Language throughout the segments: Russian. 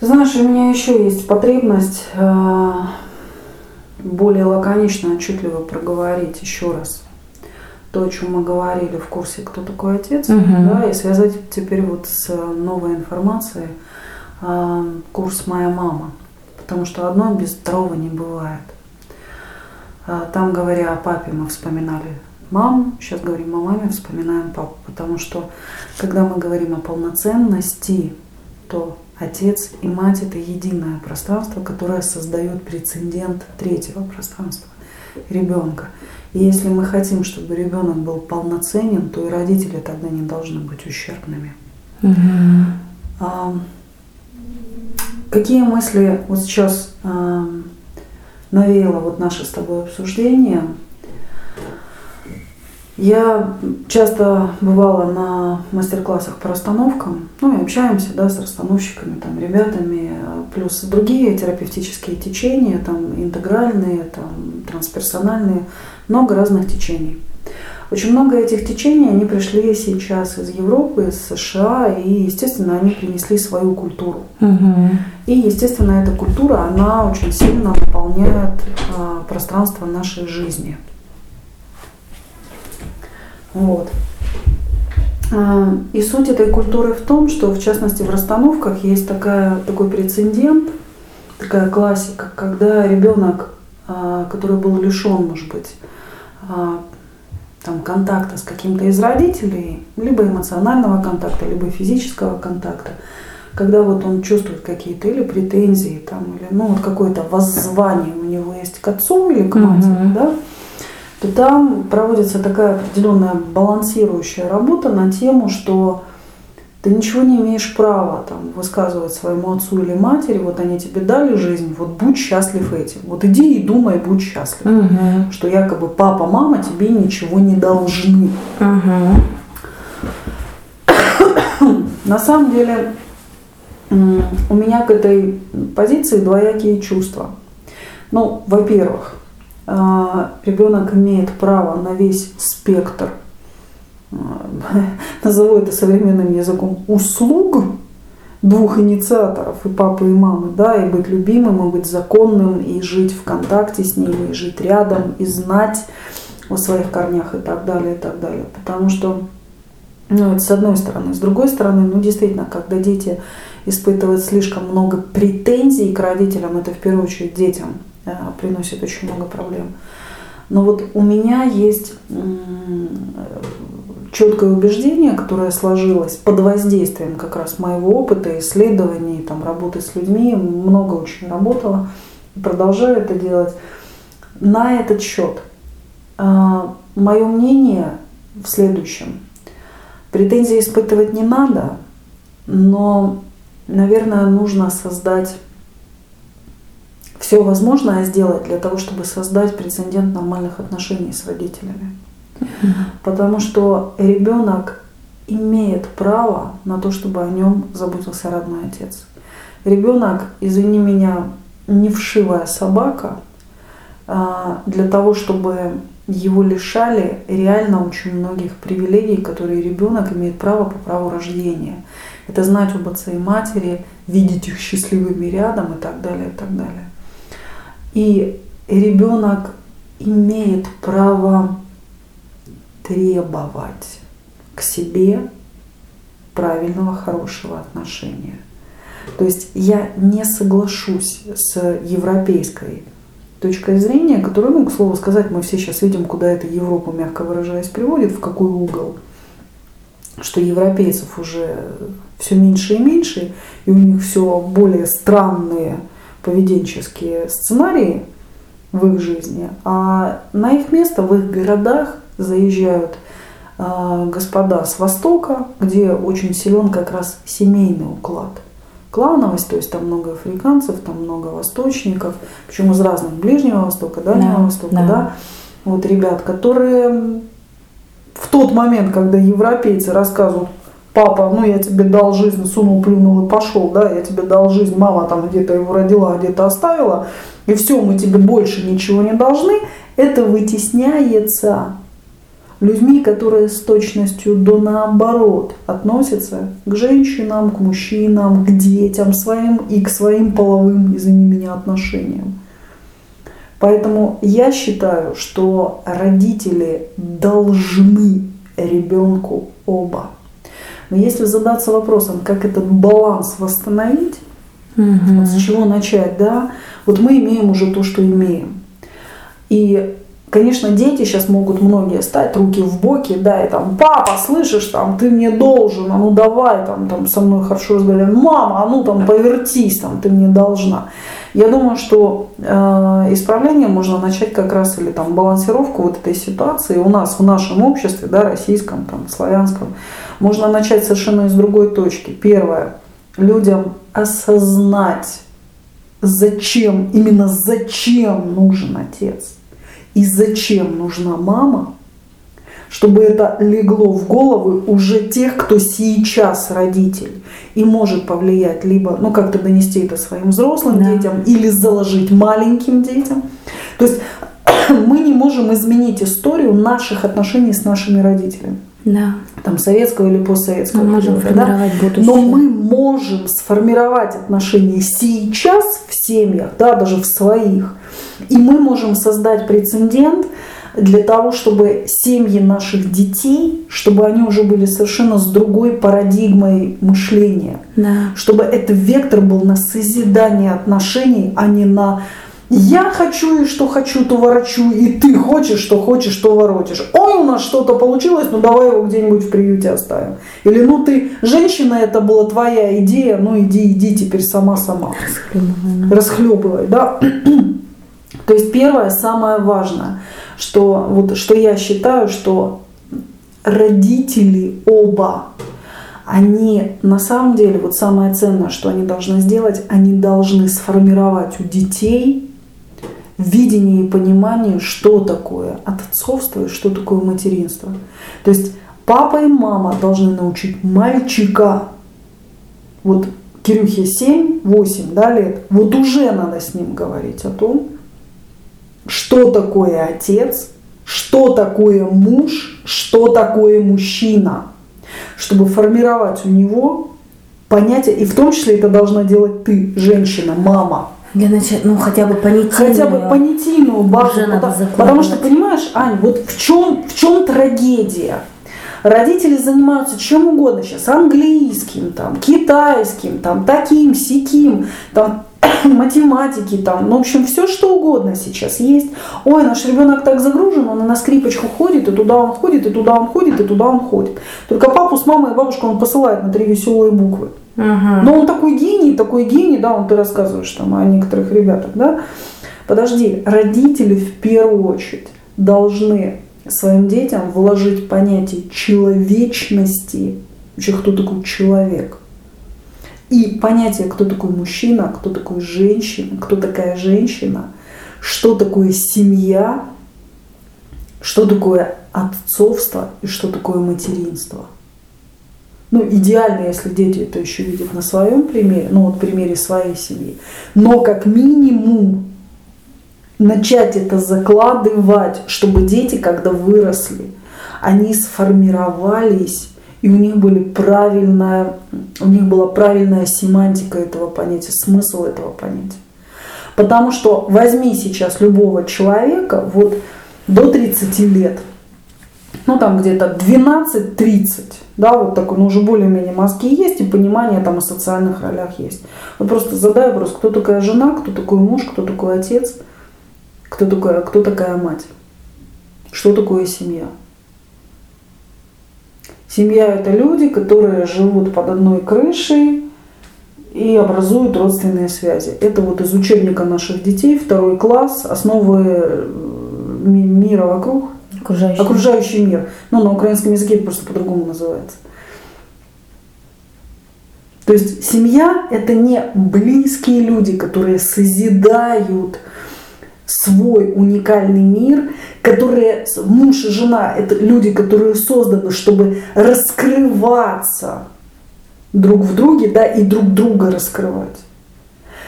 Знаешь, у меня еще есть потребность э, более лаконично, отчетливо проговорить еще раз то, о чем мы говорили в курсе «Кто такой отец?», Мгм. да, и связать теперь вот с новой информацией э, курс «Моя мама», потому что одно без второго не бывает. А, Там, говоря о папе, мы вспоминали маму, сейчас говорим о маме, вспоминаем папу, потому что когда мы говорим о полноценности, то отец и мать – это единое пространство, которое создает прецедент третьего пространства – ребенка. И если мы хотим, чтобы ребенок был полноценен, то и родители тогда не должны быть ущербными. Мгм. А, Какие мысли вот сейчас а, навеяло вот наше с тобой обсуждение? Я часто бывала на мастер-классах по расстановкам, ну и общаемся, да, с расстановщиками, там, ребятами, плюс другие терапевтические течения, там, интегральные, там, трансперсональные, много разных течений. Очень много этих течений, они пришли сейчас из Европы, из США, и, естественно, они принесли свою культуру. Мгм. И, естественно, эта культура, она очень сильно наполняет а, пространство нашей жизни. Вот. А, И суть этой культуры в том, что, в частности, в расстановках есть такая, такой прецедент, такая классика, когда ребенок, а, который был лишен, может быть, а, там, контакта с каким-то из родителей, либо эмоционального контакта, либо физического контакта, когда вот он чувствует какие-то или претензии, там, или ну, вот какое-то воззвание у него есть к отцу или к матери, Мгм. да, то там проводится такая определенная балансирующая работа на тему, что ты ничего не имеешь права там, высказывать своему отцу или матери, вот они тебе дали жизнь, вот будь счастлив этим. Вот иди и думай, будь счастлив. Мгм. Что якобы папа, мама тебе ничего не должны. Мгм. На самом деле у меня к этой позиции двоякие чувства. Ну, во-первых, ребенок имеет право на весь спектр, а, назову это современным языком, услуг двух инициаторов, и папы, и мамы, да, и быть любимым, и быть законным, и жить в контакте с ними, и жить рядом, и знать о своих корнях и так далее, и так далее. Потому что ну, это с одной стороны. С другой стороны, ну, действительно, когда дети испытывают слишком много претензий к родителям, это в первую очередь детям приносит очень много проблем. Но вот у меня есть четкое убеждение, которое сложилось под воздействием как раз моего опыта, исследований, там, работы с людьми, много очень работала продолжаю это делать. На этот счет мое мнение в следующем. Претензии испытывать не надо, но, наверное, нужно создать все возможное сделать для того, чтобы создать прецедент нормальных отношений с родителями. Потому что ребенок имеет право на то, чтобы о нем заботился родной отец. Ребенок, извини меня, не вшивая собака, а, для того, чтобы его лишали реально очень многих привилегий, которые ребенок имеет право по праву рождения. Это знать об отце и матери, видеть их счастливыми рядом и так далее, и так далее. И ребенок имеет право требовать к себе правильного, хорошего отношения. То есть я не соглашусь с европейской точкой зрения, которая, ну, к слову сказать, мы все сейчас видим, куда эта Европа, мягко выражаясь, приводит, в какой угол, что европейцев уже все меньше и меньше, и у них все более странные поведенческие сценарии в их жизни, а на их место в их городах заезжают э, господа с Востока, где очень силен как раз семейный уклад – клановость, то есть там много африканцев, там много восточников, причем из разных Ближнего Востока, Дальнего Да, Востока, да. да. Вот ребят, которые в тот момент, когда европейцы рассказывают, папа, ну я тебе дал жизнь, сунул, плюнул и пошел, да, я тебе дал жизнь, мама там где-то его родила, где-то оставила, и все, мы тебе больше ничего не должны, это вытесняется людьми, которые с точностью до наоборот относятся к женщинам, к мужчинам, к детям своим и к своим половым, извини меня, отношениям. Поэтому я считаю, что родители должны ребенку оба. Но если задаться вопросом, как этот баланс восстановить, угу. вот с чего начать, да, вот мы имеем уже то, что имеем. И Конечно, дети сейчас могут многие стать руки в боки, да, и там, папа, слышишь, там, ты мне должен, а ну давай, там, там, со мной хорошо разговаривать, мама, а ну там, повертись, там, ты мне должна. Я думаю, что э, исправление можно начать как раз, или там, балансировку вот этой ситуации у нас, в нашем обществе, да, российском, там, славянском, можно начать совершенно из другой точки. Первое, людям осознать, зачем, именно зачем нужен отец и зачем нужна мама, чтобы это легло в головы уже тех, кто сейчас родитель и может повлиять либо, ну, как-то донести это своим взрослым да. детям или заложить маленьким детям. То есть мы не можем изменить историю наших отношений с нашими родителями. Да. Там советского или постсоветского. Мы можем периода, формировать да? будущее. Но мы можем сформировать отношения сейчас в семьях, да, даже в своих, и мы можем создать прецедент для того, чтобы семьи наших детей, чтобы они уже были совершенно с другой парадигмой мышления. Да. Чтобы этот вектор был на созидание отношений, а не на я хочу и что хочу, то ворочу, и ты хочешь, что хочешь, то воротишь. Ой, у нас что-то получилось, ну давай его где-нибудь в приюте оставим. Или ну ты, женщина, это была твоя идея, ну иди, иди теперь сама-сама. Расхлебывай. Расхлебывай, да. То есть первое, самое важное, что, вот, что я считаю, что родители оба, они на самом деле, вот самое ценное, что они должны сделать, они должны сформировать у детей видение и понимание, что такое отцовство и что такое материнство. То есть папа и мама должны научить мальчика, вот Кирюхе 7-8 да, лет, вот уже надо с ним говорить о том, что такое отец, что такое муж, что такое мужчина, чтобы формировать у него понятие, и в том числе это должна делать ты, женщина, мама. Для начала, ну хотя бы понятийную. Хотя бы понятийную базу. Потому, потому что, понимаешь, Ань, вот в чем, в чем трагедия? Родители занимаются чем угодно сейчас, английским, там, китайским, там, таким, сяким, там, математики, там, ну, в общем, все что угодно сейчас есть. Ой, наш ребенок так загружен, он на скрипочку ходит, и туда он ходит, и туда он ходит, и туда он ходит. Только папу с мамой и бабушку он посылает на три веселые буквы. Ага. Но он такой гений, такой гений, да, он ты рассказываешь там о некоторых ребятах, да. Подожди, родители в первую очередь должны своим детям вложить понятие человечности, вообще кто такой человек – и понятие, кто такой мужчина, кто такой женщина, кто такая женщина, что такое семья, что такое отцовство и что такое материнство. Ну, идеально, если дети это еще видят на своем примере, ну, вот примере своей семьи. Но как минимум начать это закладывать, чтобы дети, когда выросли, они сформировались и у них были правильная, у них была правильная семантика этого понятия, смысл этого понятия. Потому что возьми сейчас любого человека вот до 30 лет, ну там где-то 12-30, да, вот такой, ну уже более-менее мозги есть и понимание там о социальных ролях есть. Вот просто задай вопрос, кто такая жена, кто такой муж, кто такой отец, кто, такая, кто такая мать, что такое семья. Семья – это люди, которые живут под одной крышей и образуют родственные связи. Это вот из учебника наших детей, второй класс, основы мира вокруг. Окружающий, окружающий мир. Ну, на украинском языке это просто по-другому называется. То есть семья – это не близкие люди, которые созидают свой уникальный мир, которые муж и жена это люди, которые созданы, чтобы раскрываться друг в друге, да, и друг друга раскрывать.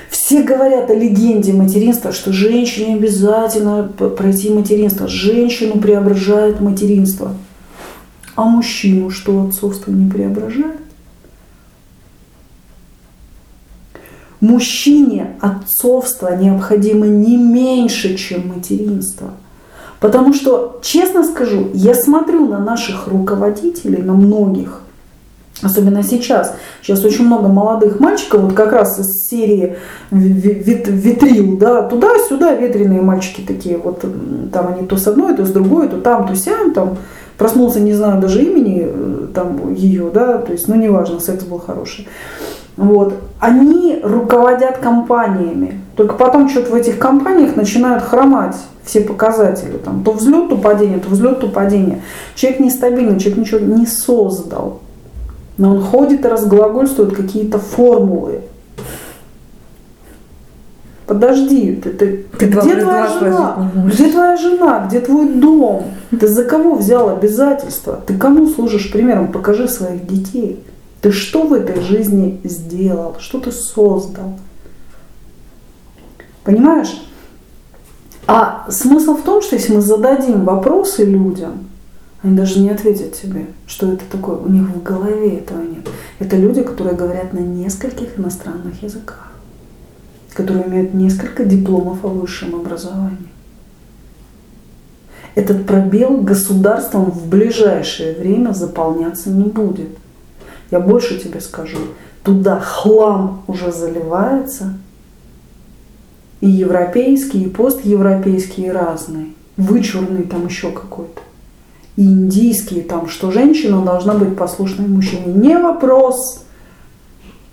Все говорят о легенде материнства, что женщине обязательно пройти материнство. Женщину преображает материнство. А мужчину что отцовство не преображает? Мужчине отцовство необходимо не меньше, чем материнство. Потому что, честно скажу, я смотрю на наших руководителей, на многих, особенно сейчас. Сейчас очень много молодых мальчиков, вот как раз из серии витрил, да, туда-сюда ветреные мальчики такие, вот там они то с одной, то с другой, то там, то сям, там проснулся, не знаю даже имени э, там ее, да, то есть, ну неважно, секс был хороший. Вот. Они руководят компаниями. Только потом что-то в этих компаниях начинают хромать все показатели. Там, то взлет, то падение, то взлет, то падение. Человек нестабильный, человек ничего не создал. Но он ходит и разглагольствует какие-то формулы. Подожди, ты, ты, ты где твоя жена? Где твоя жена? Где твой дом? Ты за кого взял обязательства? Ты кому служишь примером? Покажи своих детей. Ты что в этой жизни сделал? Что ты создал? Понимаешь? А смысл в том, что если мы зададим вопросы людям, они даже не ответят тебе, что это такое. У них в голове этого нет. Это люди, которые говорят на нескольких иностранных языках, которые имеют несколько дипломов о высшем образовании. Этот пробел государством в ближайшее время заполняться не будет. Я больше тебе скажу, туда хлам уже заливается, и европейский, и постевропейский, и разные. Вычурный там еще какой-то. И индийские там, что женщина должна быть послушной мужчине. Не вопрос.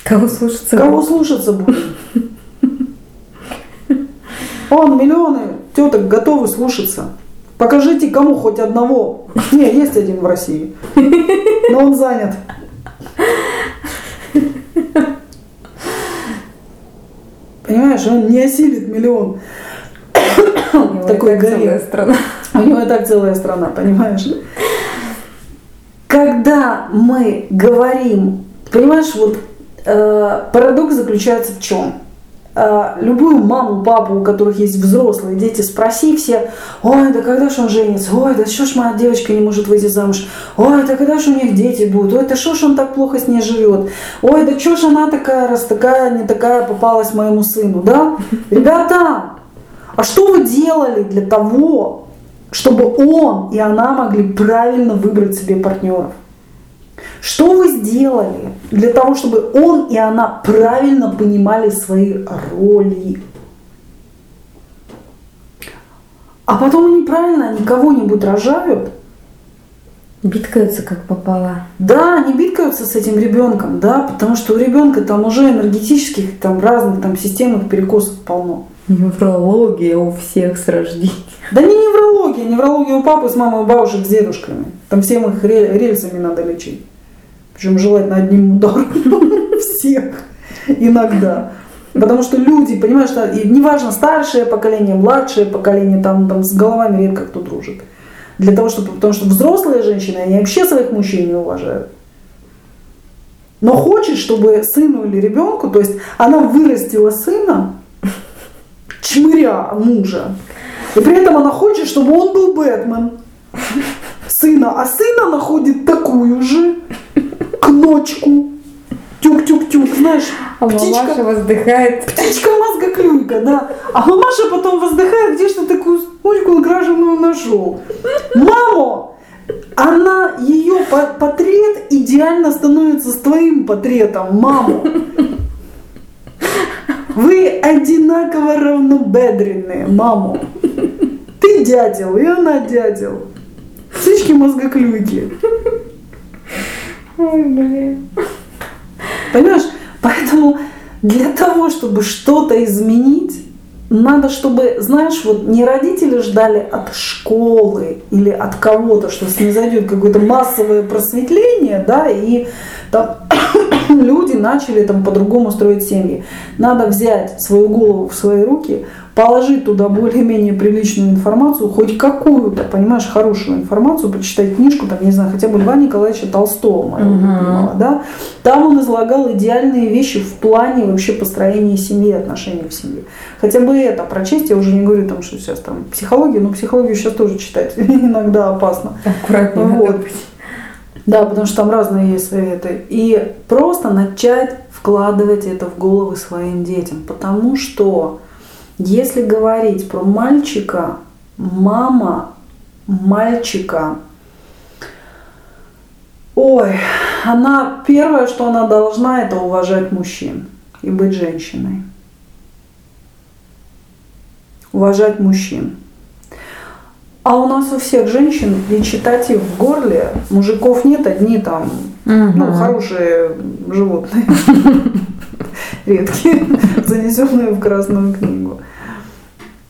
Кого слушаться? Кого слушаться будет? Он, миллионы теток готовы слушаться. Покажите кому хоть одного. Не, есть один в России. Но он занят. Понимаешь, он не осилит миллион. Такой горе. страна. У него и так целая страна, понимаешь? Когда мы говорим, понимаешь, вот э, парадокс заключается в чем? А, любую маму, папу, у которых есть взрослые дети, спроси все, ой, да когда же он женится, ой, да что ж моя девочка не может выйти замуж, ой, да когда же у них дети будут, ой, да что ж он так плохо с ней живет, ой, да что ж она такая, раз такая, не такая попалась моему сыну, да? Ребята, а что вы делали для того, чтобы он и она могли правильно выбрать себе партнеров? Что вы сделали для того, чтобы он и она правильно понимали свои роли? А потом они правильно, они кого-нибудь рожают. Биткаются как попало. Да, они биткаются с этим ребенком, да, потому что у ребенка там уже энергетических, там разных там системных перекосов полно. Неврология у всех с рождения. Да не неврология, неврология у папы с мамой, у бабушек, с дедушками. Там всем их рельсами надо лечить. Причем желательно одним ударом всех иногда. Потому что люди, понимаешь, что, и неважно, старшее поколение, младшее поколение, там, там с головами редко кто дружит. Для того, чтобы, потому что взрослые женщины, они вообще своих мужчин не уважают. Но хочет, чтобы сыну или ребенку, то есть она вырастила сына, чмыря мужа, и при этом она хочет, чтобы он был Бэтмен сына, а сына находит такую же, кночку, тюк-тюк-тюк, знаешь, а птичка, мамаша воздыхает. Птичка мозга-клюйка, да. А мамаша потом воздыхает, где что такую кночку гражданную нашел. Маму, она, ее портрет идеально становится с твоим портретом, маму. Вы одинаково равнобедренные, маму. Ты дядел, и она дядел. Птички мозгоклюйки. Ой, блин. Понимаешь? Поэтому для того, чтобы что-то изменить, надо, чтобы, знаешь, вот не родители ждали от школы или от кого-то, что снизойдет какое-то массовое просветление, да, и там люди начали там по-другому строить семьи. Надо взять свою голову в свои руки, положить туда более-менее приличную информацию, хоть какую-то, понимаешь, хорошую информацию, почитать книжку, там, не знаю, хотя бы Льва Николаевича Толстого, моего Мгм. любимого, да, там он излагал идеальные вещи в плане вообще построения семьи, отношений в семье. Хотя бы это прочесть, я уже не говорю там, что сейчас там психология, но психологию сейчас тоже читать иногда опасно. Аккуратнее Вот. надо быть. Да, потому что там разные есть советы. И просто начать вкладывать это в головы своим детям. Потому что если говорить про мальчика, мама мальчика, ой, она первое, что она должна, это уважать мужчин и быть женщиной. Уважать мужчин. А у нас у всех женщин речитатив в горле, мужиков нет, одни там, ну, Мгм. хорошие животные, редкие, занесенные в Красную книгу.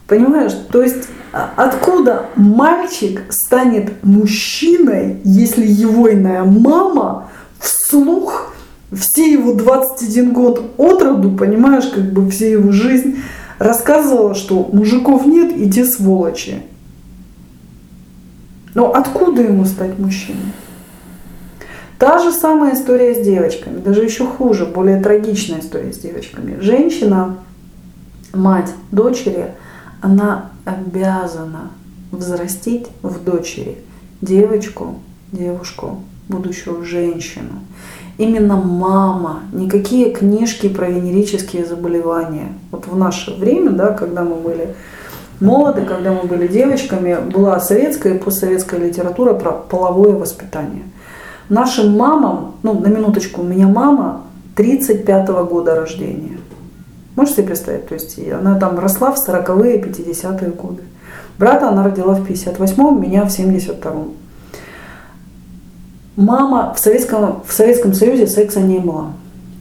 Понимаешь, то есть а- откуда мальчик станет мужчиной, если его иная мама вслух все его 21 год от роду, понимаешь, как бы все его жизнь рассказывала, что мужиков нет и те сволочи. Но откуда ему стать мужчиной? Та же самая история с девочками, даже еще хуже, более трагичная история с девочками. Женщина, мать дочери, она обязана взрастить в дочери девочку, девушку, будущую женщину. Именно мама, никакие книжки про венерические заболевания. Вот в наше время, да, когда мы были молоды, когда мы были девочками, была советская и постсоветская литература про половое воспитание. Нашим мамам, ну на минуточку, у меня мама 35-го года рождения. Можете себе представить? То есть она там росла в 40-е, 50-е годы. Брата она родила в 58-м, меня в 72-м. Мама в Советском, в Советском Союзе секса не было.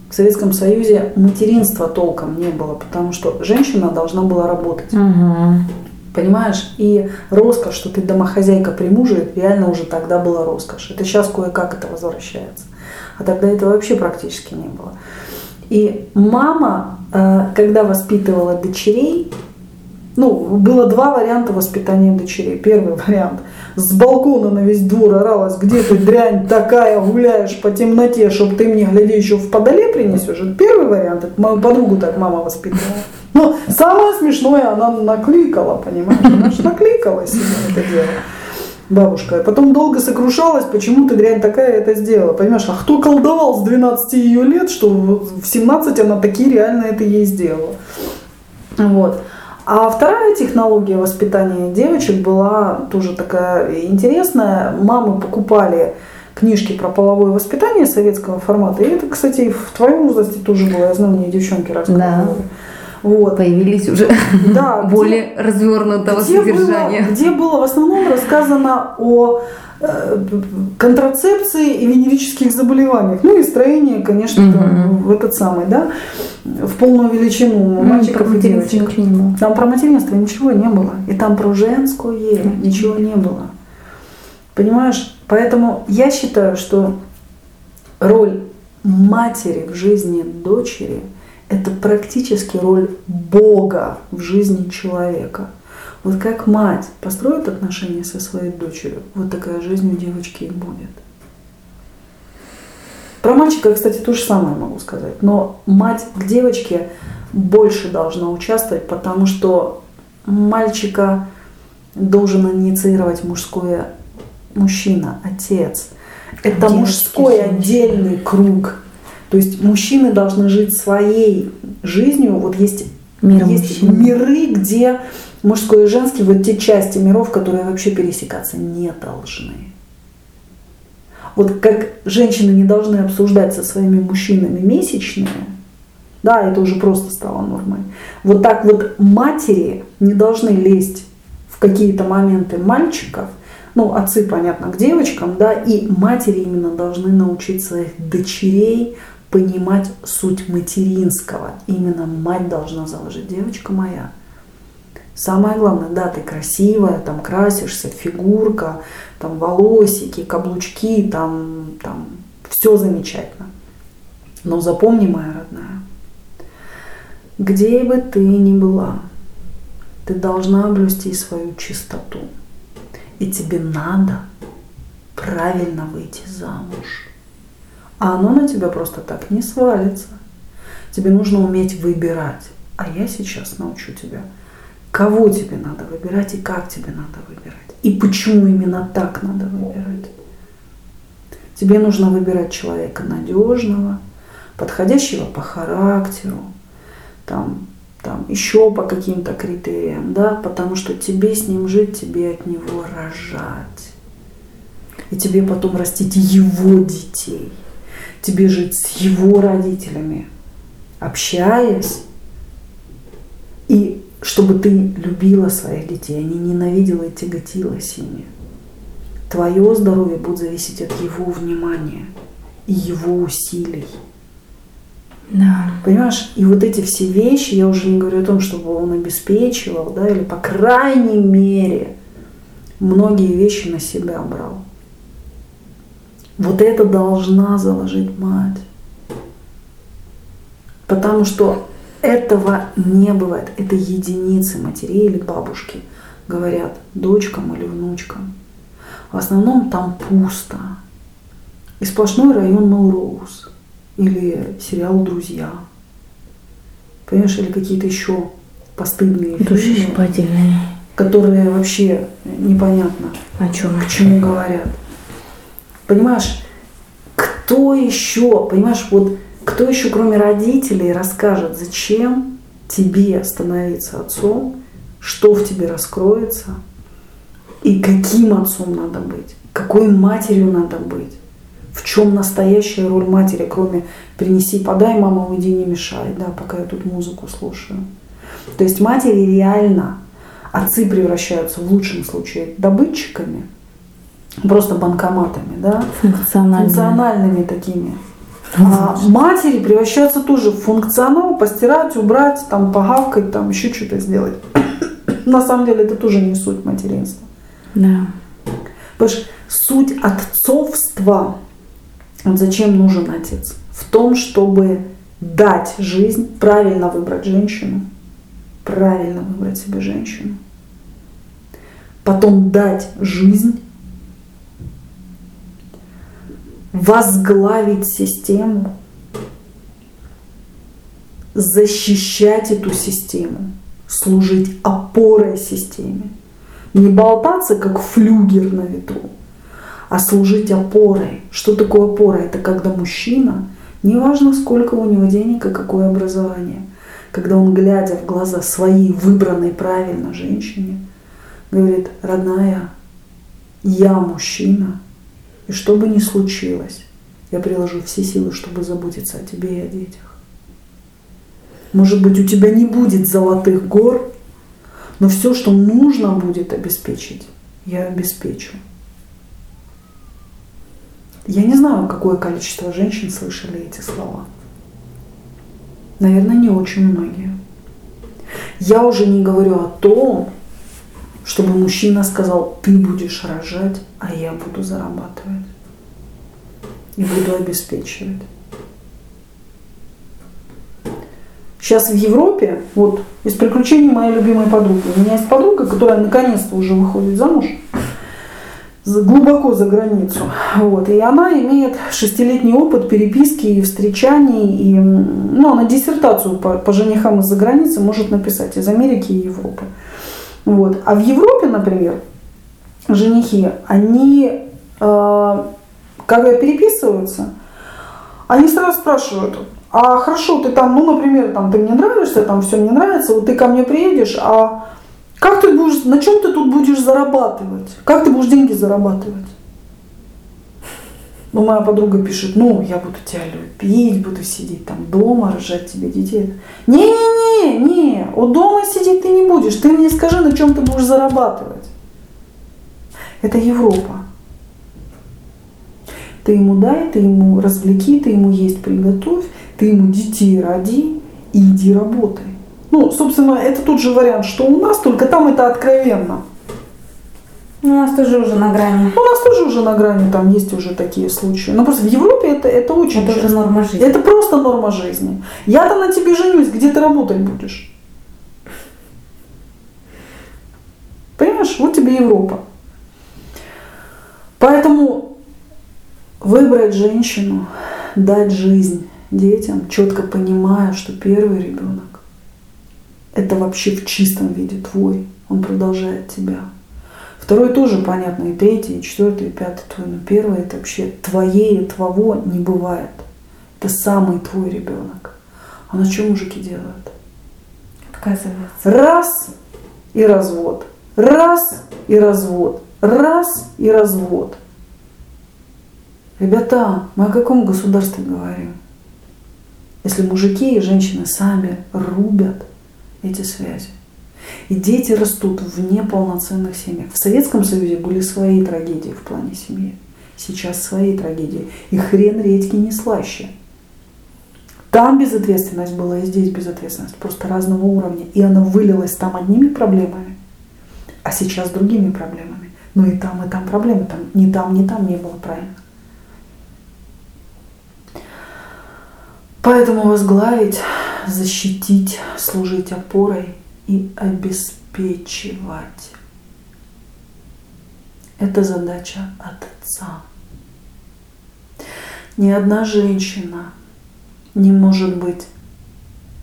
В Советском Союзе материнства толком не было, потому что женщина должна была работать. Мгм. Понимаешь? И роскошь, что ты домохозяйка при муже, реально уже тогда была роскошь. Это сейчас кое-как это возвращается. А тогда это вообще практически не было. И мама, э, когда воспитывала дочерей, ну, было два варианта воспитания дочерей. Первый вариант. С балкона на весь двор оралась, где ты, дрянь такая, гуляешь по темноте, чтобы ты мне, гляди, еще в подоле принесешь. Это первый вариант. Это мою подругу так мама воспитывала. Но самое смешное, она накликала, понимаешь? Она же накликала себе это дело. Бабушка. И потом долго сокрушалась, почему ты, дрянь такая, это сделала. Понимаешь, а кто колдовал с 12 ее лет, что в 17 она такие реально это ей сделала. Вот. А вторая технология воспитания девочек была тоже такая интересная. Мамы покупали книжки про половое воспитание советского формата. И это, кстати, в твоем возрасте тоже было. Я знаю, мне девчонки рассказывали. Вот. Появились уже Да, где- более развернутого где содержания. Было, где было в основном рассказано о контрацепции и венерических заболеваниях. Ну и строении, конечно, Мгм. там, в этот самый, да, в полную величину М, мальчиков и девочек. Там про материнство ничего не было. И там про женское ничего не было. Понимаешь? Поэтому я считаю, что роль матери в жизни дочери – это практически роль Бога в жизни человека. Вот как мать построит отношения со своей дочерью, вот такая жизнь у девочки и будет. Про мальчика, кстати, то же самое могу сказать. Но мать к девочке больше должна участвовать, потому что мальчика должен инициировать мужское мужчина, отец. Это Девочки, мужской женщины. отдельный круг. То есть мужчины должны жить своей жизнью. Вот есть, Мир есть мужчин. миры, где мужской и женский, вот те части миров, которые вообще пересекаться не должны. Вот как женщины не должны обсуждать со своими мужчинами месячные, да, это уже просто стало нормой. Вот так вот матери не должны лезть в какие-то моменты мальчиков, ну, отцы, понятно, к девочкам, да, и матери именно должны научить своих дочерей понимать суть материнского. Именно мать должна заложить, девочка моя. Самое главное, да, ты красивая, там красишься, фигурка, там волосики, каблучки, там, там все замечательно. Но запомни, моя родная, где бы ты ни была, ты должна блюсти свою чистоту. И тебе надо правильно выйти замуж. А оно на тебя просто так не свалится. Тебе нужно уметь выбирать. А я сейчас научу тебя, кого тебе надо выбирать и как тебе надо выбирать. И почему именно так надо выбирать. Тебе нужно выбирать человека надежного, подходящего по характеру, там, там еще по каким-то критериям, да, потому что тебе с ним жить, тебе от него рожать. И тебе потом растить его детей, тебе жить с его родителями, общаясь, и чтобы ты любила своих детей, а не ненавидела и тяготилась ими. Твое здоровье будет зависеть от его внимания и его усилий. Да. Понимаешь, и вот эти все вещи, я уже не говорю о том, чтобы он обеспечивал, да, или по крайней мере многие вещи на себя брал. Вот это должна заложить мать. Потому что этого не бывает. Это единицы матерей или бабушки говорят дочкам или внучкам. В основном там пусто. И сплошной район Мелроуз. Или сериал «Друзья». Понимаешь, или какие-то еще постыдные Душесчипательные. которые вообще непонятно О чем? к чему говорят. Понимаешь, кто еще, понимаешь, вот кто еще, кроме родителей, расскажет, зачем тебе становиться отцом, что в тебе раскроется, и каким отцом надо быть, какой матерью надо быть, в чем настоящая роль матери, кроме принеси, подай, мама, уйди, не мешай, да, пока я тут музыку слушаю. То есть матери реально, отцы превращаются в лучшем случае добытчиками, просто банкоматами, да, Функциональные. функциональными такими. А матери превращаются тоже в функционал, постирать, убрать, там, погавкать, там, еще что-то сделать. На самом деле это тоже не суть материнства. Да. Потому что суть отцовства, вот зачем нужен отец? В том, чтобы дать жизнь, правильно выбрать женщину, правильно выбрать себе женщину, потом дать жизнь, возглавить систему, защищать эту систему, служить опорой системе. Не болтаться, как флюгер на ветру, а служить опорой. Что такое опора? Это когда мужчина, неважно сколько у него денег и какое образование, когда он, глядя в глаза своей выбранной правильно женщине, говорит, родная, я мужчина, и что бы ни случилось, я приложу все силы, чтобы заботиться о тебе и о детях. Может быть, у тебя не будет золотых гор, но все, что нужно будет обеспечить, я обеспечу. Я не знаю, какое количество женщин слышали эти слова. Наверное, не очень многие. Я уже не говорю о том, чтобы мужчина сказал, ты будешь рожать, а я буду зарабатывать и буду обеспечивать. Сейчас в Европе, вот из приключений моей любимой подруги, у меня есть подруга, которая наконец-то уже выходит замуж, за- глубоко за границу. Вот. И она имеет шестилетний опыт переписки и встречаний. И, ну, она диссертацию по, по женихам из-за границы может написать из Америки и Европы. Вот. А в Европе, например, женихи, они, э, когда переписываются, они сразу спрашивают, а хорошо, ты там, ну, например, там, ты мне нравишься, там все мне нравится, вот ты ко мне приедешь, а как ты будешь, на чем ты тут будешь зарабатывать? Как ты будешь деньги зарабатывать? Ну, моя подруга пишет, ну, я буду тебя любить, буду сидеть там дома, рожать тебе детей. Не-не-не, не, у дома сидеть ты не будешь. Ты мне скажи, на чем ты будешь зарабатывать. Это Европа. Ты ему дай, ты ему развлеки, ты ему есть приготовь, ты ему детей роди и иди работай. Ну, собственно, это тот же вариант, что у нас, только там это откровенно. У нас тоже уже на грани. У нас тоже уже на грани, там есть уже такие случаи. Но просто в Европе это, это очень Это уже часто. норма жизни. Это просто норма жизни. Я-то на тебе женюсь, где ты работать будешь? Понимаешь, вот тебе Европа. Поэтому выбрать женщину, дать жизнь детям, четко понимая, что первый ребенок это вообще в чистом виде твой, он продолжает тебя. Второй тоже понятно, и третий, и четвертый, и пятый твой, но первый это вообще твоей, твоего не бывает. Это самый твой ребенок. А на чем мужики делают? Отказывается. Раз и развод. Раз и развод. Раз и развод. Ребята, мы о каком государстве говорим? Если мужики и женщины сами рубят эти связи. И дети растут в неполноценных семьях. В Советском Союзе были свои трагедии в плане семьи. Сейчас свои трагедии. И хрен редьки не слаще. Там безответственность была, и здесь безответственность. Просто разного уровня. И она вылилась там одними проблемами, а сейчас другими проблемами. Но и там, и там проблемы. Там, ни там, ни там не было правильно. Поэтому возглавить, защитить, служить опорой и обеспечивать. Это задача от отца. Ни одна женщина не может быть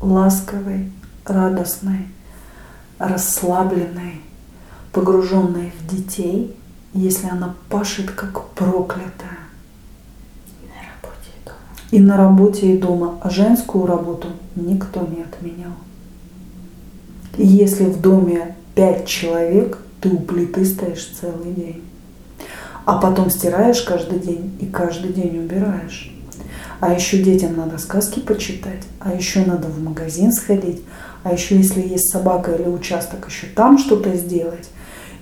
ласковой, радостной, расслабленной, погруженной в детей, если она пашет как проклятая. На работе и дома. И на работе, и дома. А женскую работу никто не отменял. Если в доме пять человек, ты у плиты стоишь целый день. А потом стираешь каждый день и каждый день убираешь. А еще детям надо сказки почитать, а еще надо в магазин сходить, а еще если есть собака или участок, еще там что-то сделать.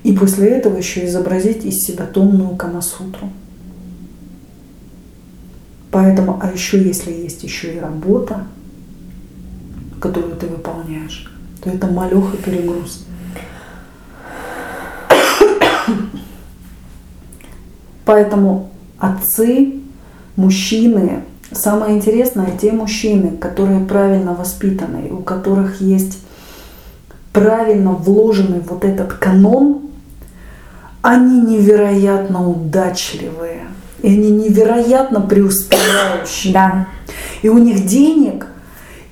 И после этого еще изобразить из себя томную камасутру. Поэтому, а еще если есть еще и работа, которую ты выполняешь, то это малех и перегруз. Поэтому отцы, мужчины, самое интересное, те мужчины, которые правильно воспитаны, у которых есть правильно вложенный вот этот канон, они невероятно удачливые, и они невероятно преуспевающие. Да. И у них денег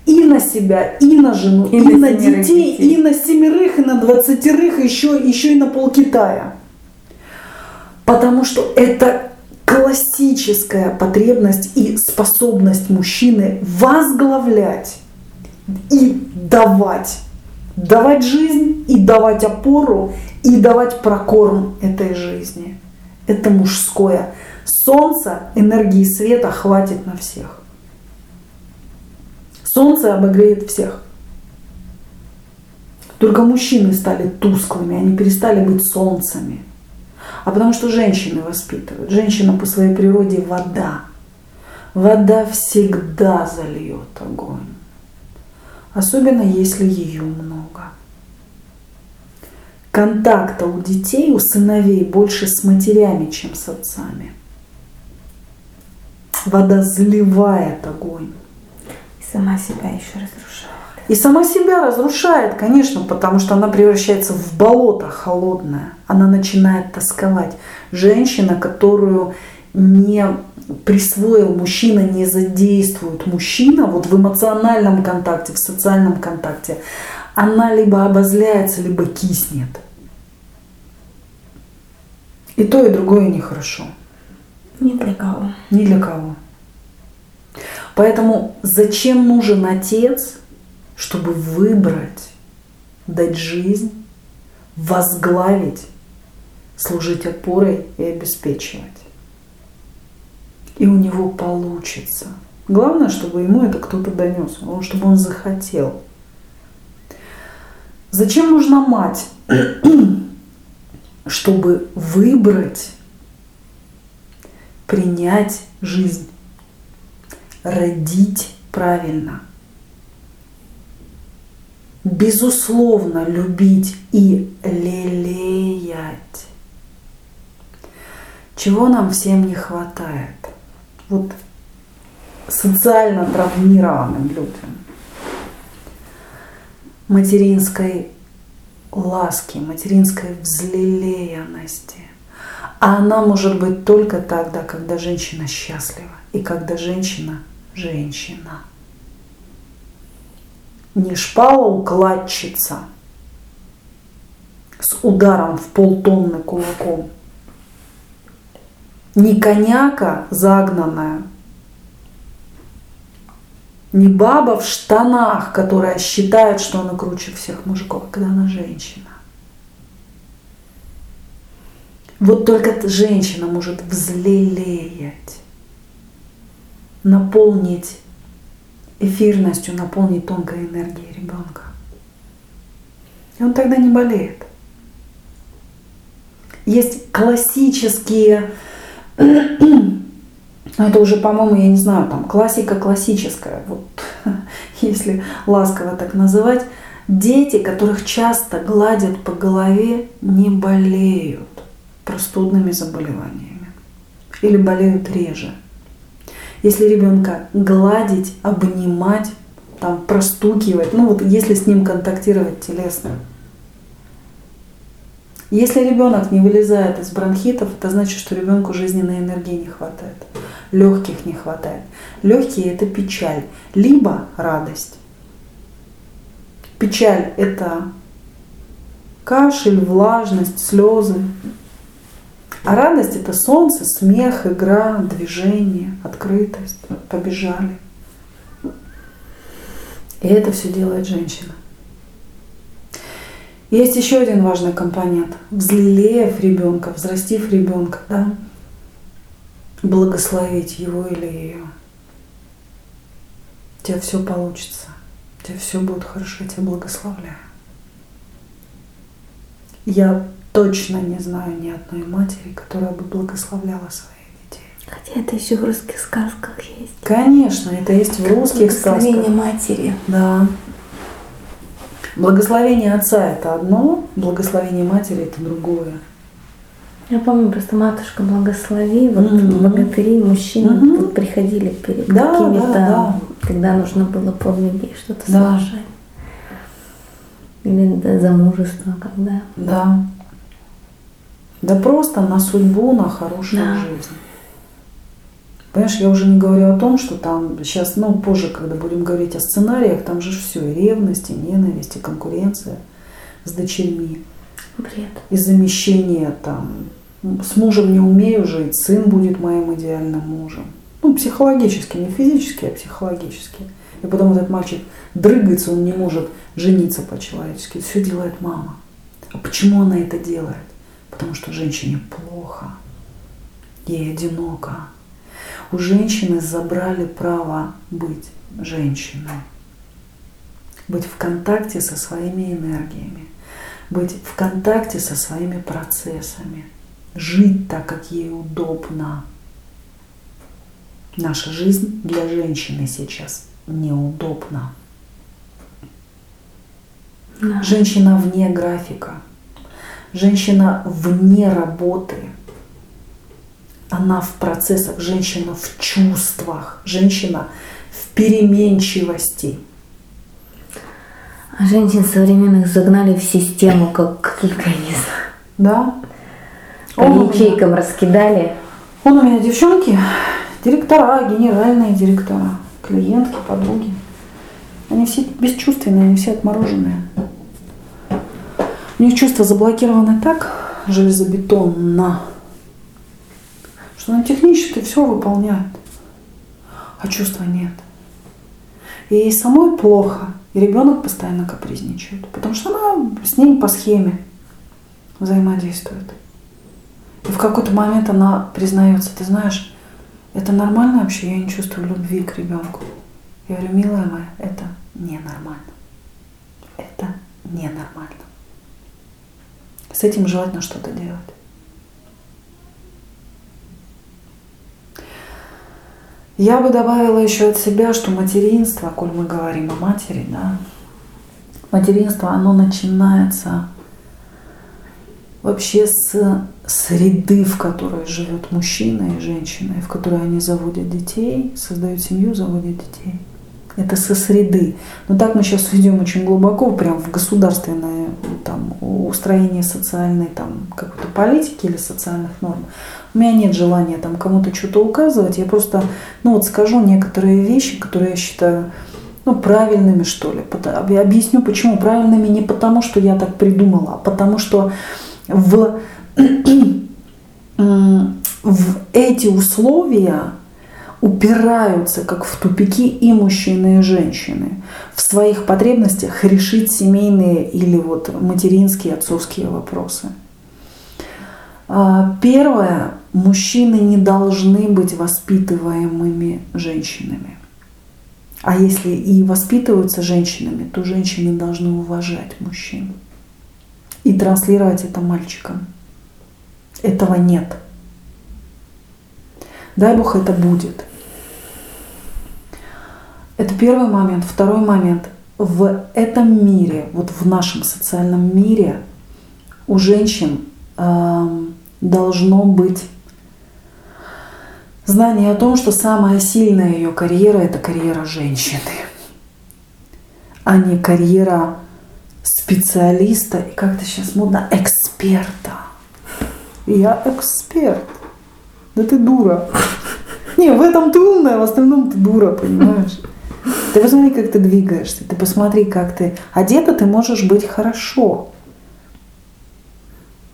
и на себя, и на жену, и, И на, на детей, детей. и на семерых, и на двадцатерых, еще, еще и на пол Китая. Потому что это классическая потребность и способность мужчины возглавлять и давать. Давать жизнь и давать опору и давать прокорм этой жизни. Это мужское. Солнца, энергии света хватит на всех. Солнце обогреет всех. Только мужчины стали тусклыми, они перестали быть солнцами. А потому что женщины воспитывают. Женщина по своей природе вода. Вода всегда зальет огонь. Особенно если ее много. Контакта у детей, у сыновей больше с матерями, чем с отцами. Вода заливает огонь. Сама себя еще разрушает. И сама себя разрушает, конечно, потому что она превращается в болото холодное. Она начинает тосковать. Женщина, которую не присвоил мужчина, не задействует мужчина вот в эмоциональном контакте, в социальном контакте, она либо обозляется, либо киснет. И то, и другое нехорошо. Ни для кого. Ни для кого. Поэтому зачем нужен отец, чтобы выбрать, дать жизнь, возглавить, служить опорой и обеспечивать? И у него получится. Главное, чтобы ему это кто-то донес, чтобы он захотел. Зачем нужна мать? Чтобы выбрать, принять жизнь, родить правильно. Безусловно, любить и лелеять. чего нам всем не хватает? Вот социально травмированным людям. Материнской ласки, материнской взлелеянности. А она может быть только тогда, когда женщина счастлива и когда женщина – женщина. Не шпала-укладчица с ударом в полтонны кулаком. Не коняка загнанная, не баба в штанах, которая считает, что она круче всех мужиков, когда она женщина. Вот только женщина может взлелеять, наполнить эфирностью, наполнить тонкой энергией ребенка. И он тогда не болеет. Есть классические, ну это уже, по-моему, я не знаю, там классика классическая, вот если ласково так называть, дети, которых часто гладят по голове, не болеют простудными заболеваниями или болеют реже. Если ребенка гладить, обнимать, там, простукивать, ну вот если с ним контактировать телесно. Если ребенок не вылезает из бронхитов, это значит, что ребенку жизненной энергии не хватает, легких не хватает. Легкие – это печаль, либо радость. Печаль – это кашель, влажность, слезы, а радость это солнце, смех, игра, движение, открытость. Побежали. И это все делает женщина. Есть еще один важный компонент. Взлелеев ребенка, взрастив ребенка, да, благословить его или ее. У тебя все получится. У тебя все будет хорошо, я тебя благословляю. Я точно не знаю ни одной матери, которая бы благословляла своих детей. Хотя это еще в русских сказках есть. Конечно, это есть в русских сказках. Благословение матери. Да. Благословение отца это одно, благословение матери это другое. Я помню, просто матушка благослови, вот Мгм. богатыри, мужчины Мгм. тут приходили перед Да, какими-то, да, да. когда нужно было подвиги что-то Да. совершать. Или до замужества, когда. Да. Да просто на судьбу, на хорошую Да. жизнь. Понимаешь, я уже не говорю о том, что там сейчас, ну, позже, когда будем говорить о сценариях, там же все, и ревность, и ненависть, и конкуренция с дочерьми, Бред. и замещение там, с мужем не умею жить, сын будет моим идеальным мужем. Ну, психологически, не физически, а психологически. И потом этот мальчик дрыгается, он не может жениться по-человечески. Все делает мама. А почему она это делает? Потому что женщине плохо, ей одиноко. У женщины забрали право быть женщиной, быть в контакте со своими энергиями, быть в контакте со своими процессами, жить так, как ей удобно. Наша жизнь для женщины сейчас неудобна. Да. Женщина вне графика, женщина вне работы. Она в процессах, женщина в чувствах, женщина в переменчивости. А женщин современных загнали в систему, как каких-то, не знаю, Да? по Он у меня- ячейкам раскидали. Он у меня девчонки, директора, генеральные директора, клиентки, подруги. Они все бесчувственные, они все отмороженные. У них чувства заблокированы так железобетонно, что она технически все выполняет, а чувства нет. И ей самой плохо, и ребенок постоянно капризничает, потому что она с ней по схеме взаимодействует. И в какой-то момент она признается, ты знаешь, это нормально вообще, я не чувствую любви к ребенку. Я говорю, милая моя, это ненормально. Это ненормально. С этим желательно что-то делать. Я бы добавила еще от себя, что материнство, коль мы говорим о матери, да, материнство, оно начинается вообще с среды, в которой живет мужчина и женщина, и в которой они заводят детей, создают семью, заводят детей. Это со среды. Но так мы сейчас уйдем очень глубоко, прям в государственное там, устроение социальной там, какой-то политики или социальных норм. У меня нет желания там кому-то что-то указывать. Я просто ну, вот скажу некоторые вещи, которые я считаю ну, правильными, что ли. Объясню, почему. Правильными не потому, что я так придумала, а потому что в, в эти условия упираются как в тупики и мужчины, и женщины в своих потребностях решить семейные или вот материнские, отцовские вопросы. А, первое, мужчины не должны быть воспитываемыми женщинами. А если и воспитываются женщинами, то женщины должны уважать мужчин и транслировать это мальчикам. Этого нет. Дай Бог это будет. Это первый момент. Второй момент. В этом мире, вот в нашем социальном мире у женщин э, должно быть знание о том, что самая сильная ее карьера – это карьера женщины, а не карьера специалиста и как-то сейчас модно эксперта. Я эксперт. Да ты дура. Не, в этом ты умная, в остальном ты дура, понимаешь? Ты посмотри, как ты двигаешься, ты посмотри, как ты одета, ты можешь быть хорошо.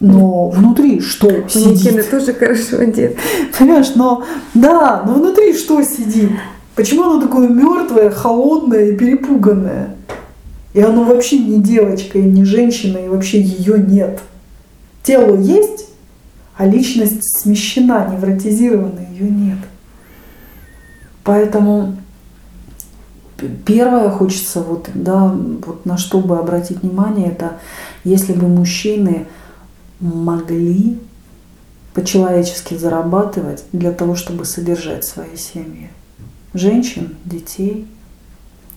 Но внутри что сидит? Никина тоже хорошо одет. Понимаешь, но да, но внутри что сидит? Почему оно такое мертвое, холодное и перепуганное? И оно вообще не девочка и не женщина, и вообще ее нет. Тело есть, а личность смещена, невротизирована, ее нет. Поэтому первое хочется вот, да, вот на что бы обратить внимание, это если бы мужчины могли по-человечески зарабатывать для того, чтобы содержать свои семьи. Женщин, детей,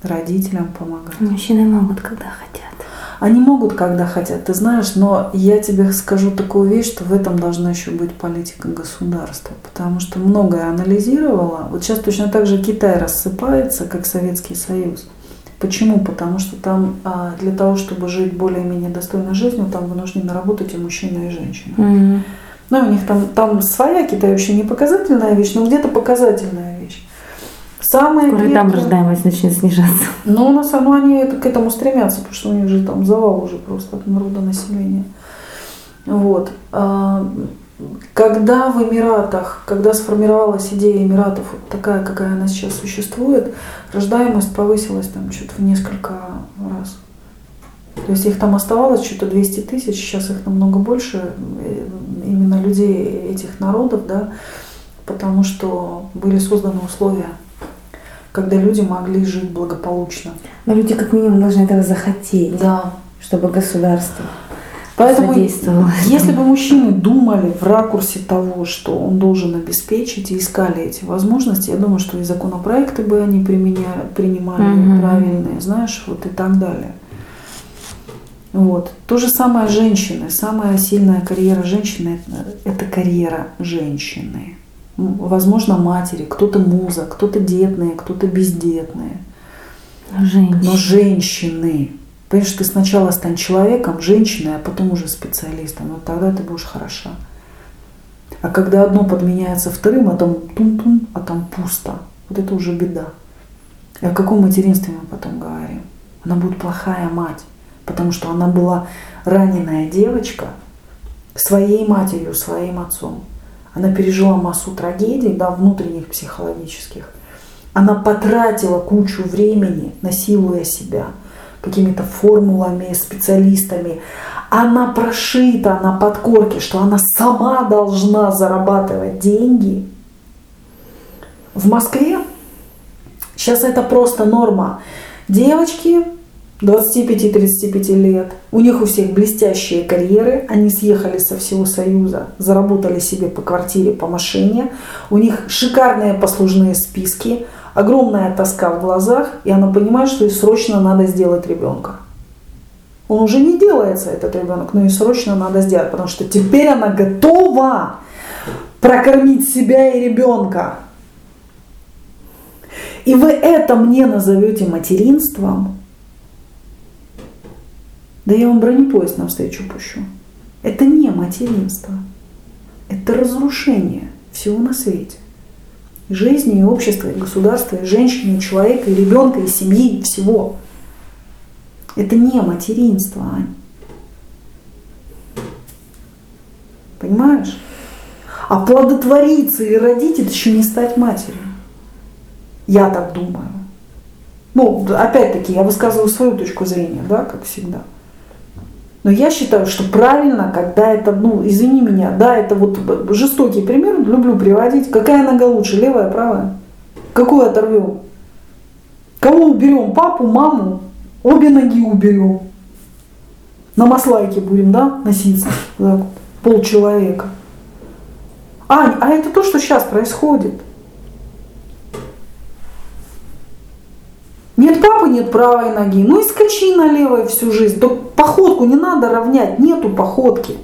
родителям помогать. Мужчины могут, когда хотят. Они могут, когда хотят, ты знаешь, но я тебе скажу такую вещь, что в этом должна еще быть политика государства, потому что многое анализировала. Вот сейчас точно так же Китай рассыпается, как Советский Союз. Почему? Потому что там а, для того, чтобы жить более-менее достойной жизнью, там вынуждены работать и мужчина, и женщина. Mm-hmm. Ну, у них там, там своя Китай вообще не показательная вещь, но где-то показательная Самое Скоро крепкое... там рождаемость начнет снижаться. Ну, у нас оно, они к этому стремятся, потому что у них же там завал уже просто от народа населения. Вот. А, когда в Эмиратах, когда сформировалась идея Эмиратов вот такая, какая она сейчас существует, рождаемость повысилась там что-то в несколько раз. То есть их там оставалось что-то 200 тысяч, сейчас их намного больше, э, именно людей этих народов, да, потому что были созданы условия, когда люди могли жить благополучно. Но люди как минимум должны этого захотеть, да. чтобы государство Поэтому, если бы мужчины думали в ракурсе того, что он должен обеспечить, и искали эти возможности, я думаю, что и законопроекты бы они применяли, принимали угу. правильные, знаешь, вот и так далее. Вот. То же самое женщины. Самая сильная карьера женщины – это карьера женщины. Возможно, матери, кто-то муза, кто-то детные, кто-то бездетные. Женщины. Но женщины. Понимаешь, ты сначала стань человеком, женщиной, а потом уже специалистом. Вот тогда ты будешь хороша. А когда одно подменяется вторым, а там тун-тун, а там пусто, вот это уже беда. И о каком материнстве мы потом говорим? Она будет плохая мать, потому что она была раненая девочка своей матерью, своим отцом. Она пережила массу трагедий, да, внутренних психологических. Она потратила кучу времени, насилуя себя – какими-то формулами, специалистами. Она прошита на подкорке, что она сама должна зарабатывать деньги. В Москве сейчас это просто норма. Девочки 25-35 лет, у них у всех блестящие карьеры, они съехали со всего Союза, заработали себе по квартире, по машине, у них шикарные послужные списки, огромная тоска в глазах, и она понимает, что ей срочно надо сделать ребенка. Он уже не делается, этот ребенок, но и срочно надо сделать, потому что теперь она готова прокормить себя и ребенка. И вы это мне назовете материнством? Да я вам бронепоезд навстречу пущу. Это не материнство. Это разрушение всего на свете. Жизни, и общества, и государства, и женщины, и человека, и ребенка, и семьи, и всего. Это не материнство, Ань. Понимаешь? А плодотвориться и родить это еще не стать матерью. Я так думаю. Ну, опять-таки, я высказываю свою точку зрения, да, как всегда. Но я считаю, что правильно, когда это, ну, извини меня, да, это вот жестокий пример, люблю приводить. Какая нога лучше, левая, правая? Какую оторвем? Кого уберем? Папу, маму? Обе ноги уберем. На маслайке будем, да, носиться? Так, пол человека. Ань, а это то, что сейчас происходит. Нет папы, нет правой ноги. Ну и скачи на левой всю жизнь. То походку не надо равнять, нету походки.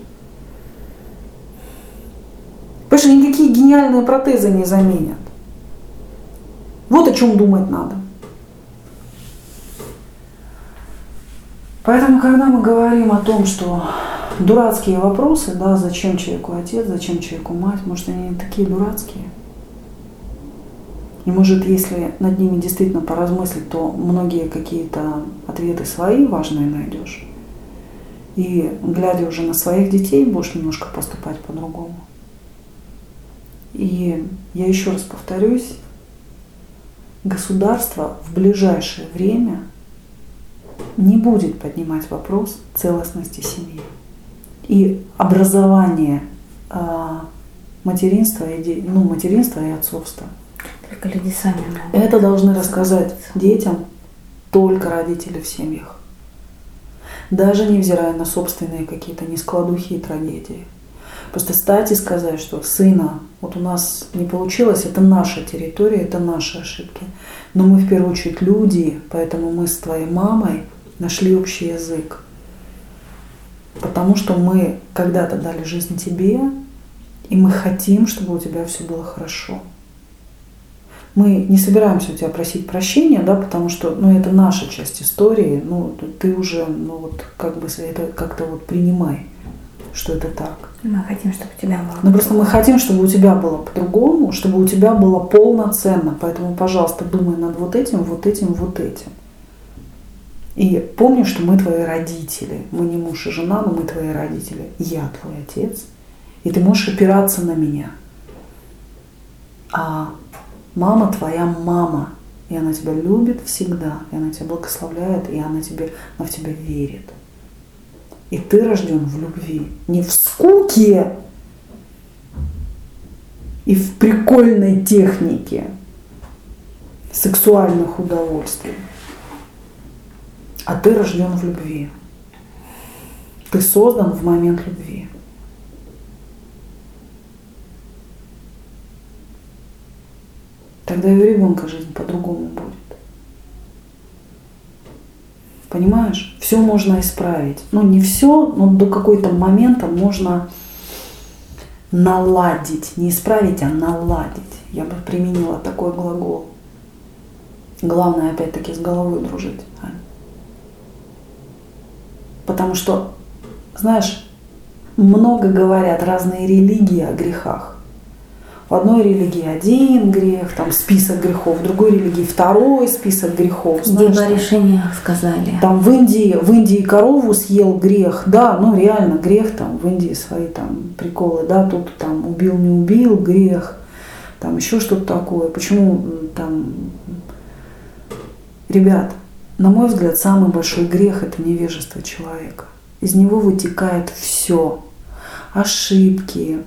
Потому что никакие гениальные протезы не заменят. Вот о чем думать надо. Поэтому, когда мы говорим о том, что дурацкие вопросы, да, зачем человеку отец, зачем человеку мать, может, они не такие дурацкие – и может, если над ними действительно поразмыслить, то многие какие-то ответы свои важные найдешь. И глядя уже на своих детей, будешь немножко поступать по-другому. И я еще раз повторюсь, государство в ближайшее время не будет поднимать вопрос целостности семьи. И образование э, материнства, и, ну, материнства и отцовства – только люди сами могут. Это должны рассказать детям только родители в семьях. Даже невзирая на собственные какие-то нескладухи и трагедии. Просто стать и сказать, что сына, вот у нас не получилось, это наша территория, это наши ошибки. Но мы в первую очередь люди, поэтому мы с твоей мамой нашли общий язык. Потому что мы когда-то дали жизнь тебе, и мы хотим, чтобы у тебя все было хорошо мы не собираемся у тебя просить прощения, да, потому что, ну, это наша часть истории, ну, ты уже, ну, вот, как бы это как-то вот принимай, что это так. Мы хотим, чтобы у тебя было. Ну, просто мы хотим, чтобы у тебя было по-другому, чтобы у тебя было полноценно, поэтому, пожалуйста, думай над вот этим, вот этим, вот этим. И помни, что мы твои родители. Мы не муж и жена, но мы твои родители. Я твой отец. И ты можешь опираться на меня. А Мама твоя мама, и она тебя любит всегда, и она тебя благословляет, и она, тебе, она в тебя верит. И ты рожден в любви, не в скуке и в прикольной технике сексуальных удовольствий, а ты рожден в любви. Ты создан в момент любви. Тогда и у ребенка жизнь по-другому будет. Понимаешь? Все можно исправить. Ну, не все, но до какой-то момента можно наладить. Не исправить, а наладить. Я бы применила такой глагол. Главное, опять-таки, с головой дружить. Ань. Потому что, знаешь, много говорят разные религии о грехах. В одной религии один грех, там список грехов, в другой религии второй список грехов. Где два решения сказали. Там в Индии, в Индии корову съел грех, да, ну реально грех там, в Индии свои там приколы, да, тут там убил, не убил, грех, там еще что-то такое. Почему там, ребят, на мой взгляд, самый большой грех это невежество человека. Из него вытекает все. Ошибки,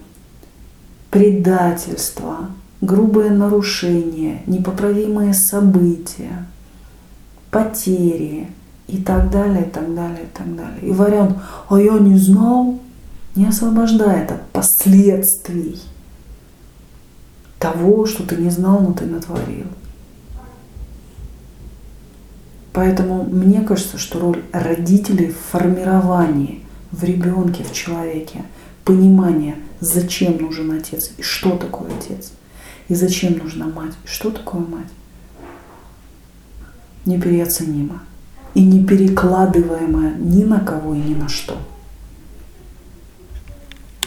предательство, грубые нарушения, непоправимые события, потери и так далее, и так далее, и так далее. И вариант «а я не знал» не освобождает от последствий того, что ты не знал, но ты натворил. Поэтому мне кажется, что роль родителей в формировании в ребенке, в человеке, понимание, зачем нужен отец? И что такое отец, и зачем нужна мать, и что такое мать, непереоценимо и не перекладываемое ни на кого и ни на что.